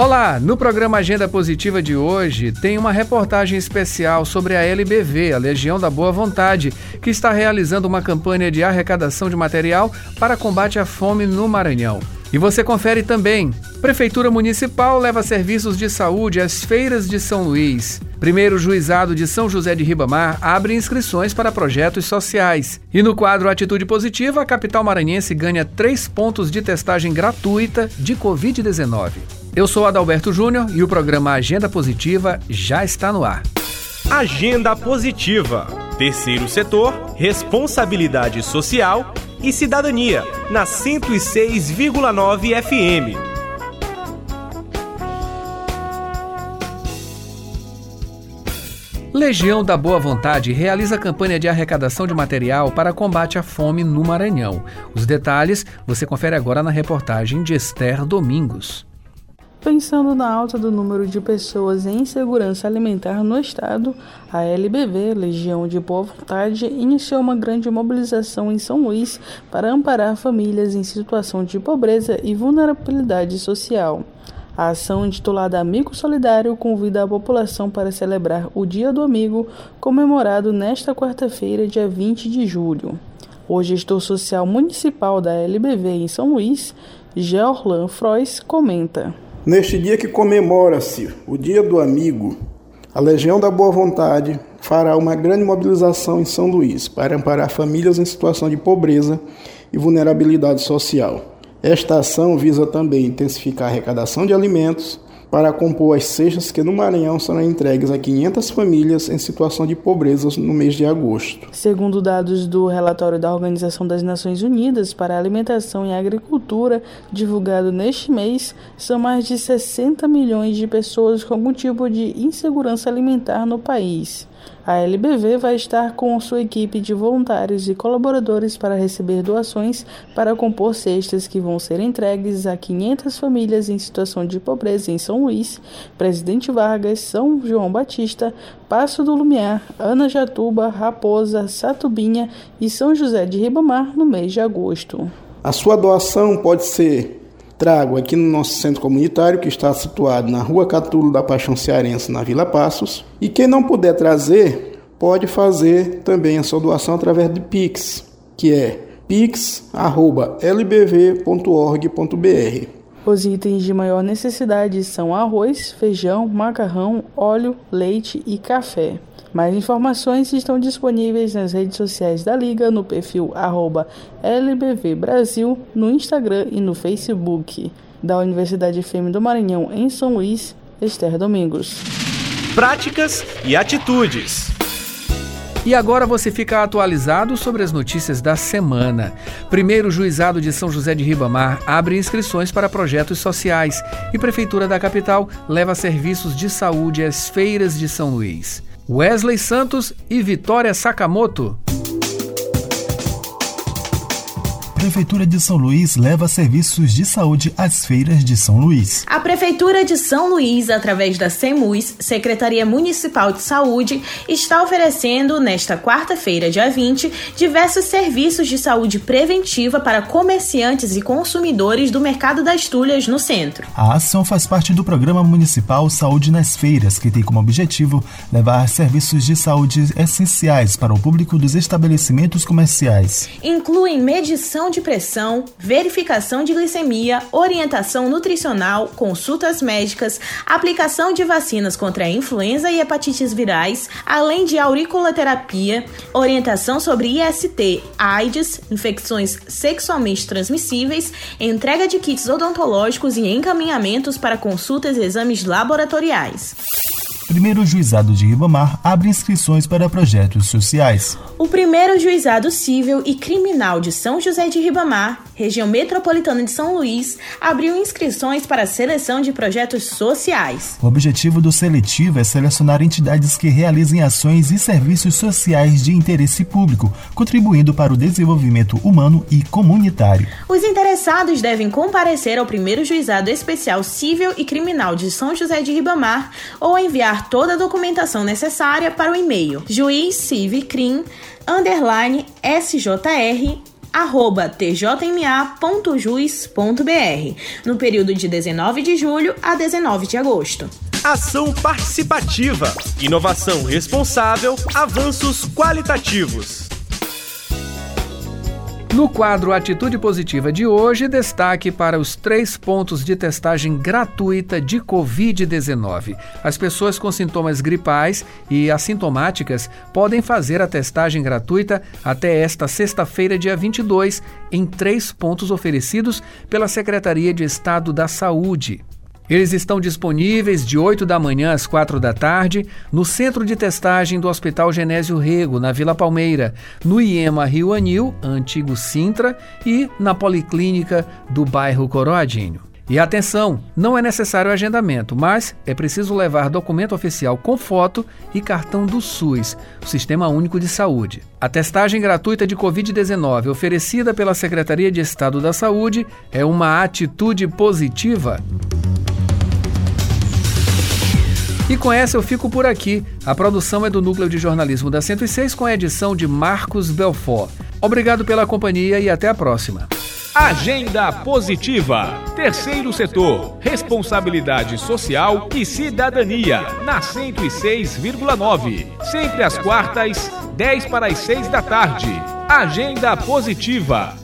Olá, no programa Agenda Positiva de hoje tem uma reportagem especial sobre a LBV, a Legião da Boa Vontade, que está realizando uma campanha de arrecadação de material para combate à fome no Maranhão. E você confere também. Prefeitura Municipal leva serviços de saúde às feiras de São Luís. Primeiro Juizado de São José de Ribamar abre inscrições para projetos sociais. E no quadro Atitude Positiva, a capital maranhense ganha três pontos de testagem gratuita de Covid-19. Eu sou Adalberto Júnior e o programa Agenda Positiva já está no ar. Agenda Positiva. Terceiro setor, responsabilidade social e cidadania, na 106,9 FM. Legião da Boa Vontade realiza campanha de arrecadação de material para combate à fome no Maranhão. Os detalhes você confere agora na reportagem de Esther Domingos. Pensando na alta do número de pessoas em insegurança alimentar no estado, a LBV, Legião de Boa Vontade, iniciou uma grande mobilização em São Luís para amparar famílias em situação de pobreza e vulnerabilidade social. A ação intitulada Amigo Solidário convida a população para celebrar o Dia do Amigo, comemorado nesta quarta-feira, dia 20 de julho. O gestor social municipal da LBV em São Luís, Georlan Frois, comenta. Neste dia que comemora-se o Dia do Amigo, a Legião da Boa Vontade fará uma grande mobilização em São Luís para amparar famílias em situação de pobreza e vulnerabilidade social. Esta ação visa também intensificar a arrecadação de alimentos, para compor as cestas que no Maranhão serão entregues a 500 famílias em situação de pobreza no mês de agosto. Segundo dados do relatório da Organização das Nações Unidas para a Alimentação e Agricultura, divulgado neste mês, são mais de 60 milhões de pessoas com algum tipo de insegurança alimentar no país. A LBV vai estar com sua equipe de voluntários e colaboradores para receber doações para compor cestas que vão ser entregues a 500 famílias em situação de pobreza em São Luís, Presidente Vargas, São João Batista, Passo do Lumiar, Ana Jatuba, Raposa, Satubinha e São José de Ribamar no mês de agosto. A sua doação pode ser trago aqui no nosso centro comunitário, que está situado na Rua Catulo da Paixão Cearense, na Vila Passos. E quem não puder trazer, pode fazer também a sua doação através de Pix, que é pix.lbv.org.br. Os itens de maior necessidade são arroz, feijão, macarrão, óleo, leite e café. Mais informações estão disponíveis nas redes sociais da Liga, no perfil arroba LBV Brasil, no Instagram e no Facebook. Da Universidade FM do Maranhão, em São Luís, Esther Domingos. Práticas e atitudes. E agora você fica atualizado sobre as notícias da semana. Primeiro, Juizado de São José de Ribamar abre inscrições para projetos sociais e Prefeitura da capital leva serviços de saúde às feiras de São Luís. Wesley Santos e Vitória Sakamoto. Prefeitura de São Luís leva serviços de saúde às feiras de São Luís. A Prefeitura de São Luís, através da SEMUS, Secretaria Municipal de Saúde, está oferecendo, nesta quarta-feira, dia 20, diversos serviços de saúde preventiva para comerciantes e consumidores do mercado das tulhas no centro. A ação faz parte do Programa Municipal Saúde nas Feiras, que tem como objetivo levar serviços de saúde essenciais para o público dos estabelecimentos comerciais. Incluem medição de pressão, verificação de glicemia, orientação nutricional, consultas médicas, aplicação de vacinas contra a influenza e hepatites virais, além de auriculoterapia, orientação sobre IST, AIDS, infecções sexualmente transmissíveis, entrega de kits odontológicos e encaminhamentos para consultas e exames laboratoriais. Primeiro Juizado de Ribamar abre inscrições para projetos sociais. O primeiro Juizado Civil e Criminal de São José de Ribamar, região metropolitana de São Luís, abriu inscrições para a seleção de projetos sociais. O objetivo do seletivo é selecionar entidades que realizem ações e serviços sociais de interesse público, contribuindo para o desenvolvimento humano e comunitário. Os interessados devem comparecer ao primeiro Juizado Especial Civil e Criminal de São José de Ribamar ou enviar toda a documentação necessária para o e-mail juizcivicrim underline sjr arroba tjma.juiz.br no período de 19 de julho a 19 de agosto. Ação participativa, inovação responsável, avanços qualitativos. No quadro Atitude Positiva de hoje, destaque para os três pontos de testagem gratuita de Covid-19. As pessoas com sintomas gripais e assintomáticas podem fazer a testagem gratuita até esta sexta-feira, dia 22, em três pontos oferecidos pela Secretaria de Estado da Saúde. Eles estão disponíveis de 8 da manhã às 4 da tarde no centro de testagem do Hospital Genésio Rego, na Vila Palmeira, no IEMA Rio Anil, antigo Sintra, e na Policlínica do bairro Coroadinho. E atenção, não é necessário agendamento, mas é preciso levar documento oficial com foto e cartão do SUS, Sistema Único de Saúde. A testagem gratuita de Covid-19 oferecida pela Secretaria de Estado da Saúde é uma atitude positiva. E com essa eu fico por aqui. A produção é do Núcleo de Jornalismo da 106 com a edição de Marcos Belfort. Obrigado pela companhia e até a próxima. Agenda Positiva. Terceiro setor. Responsabilidade social e cidadania. Na 106,9. Sempre às quartas, 10 para as 6 da tarde. Agenda Positiva.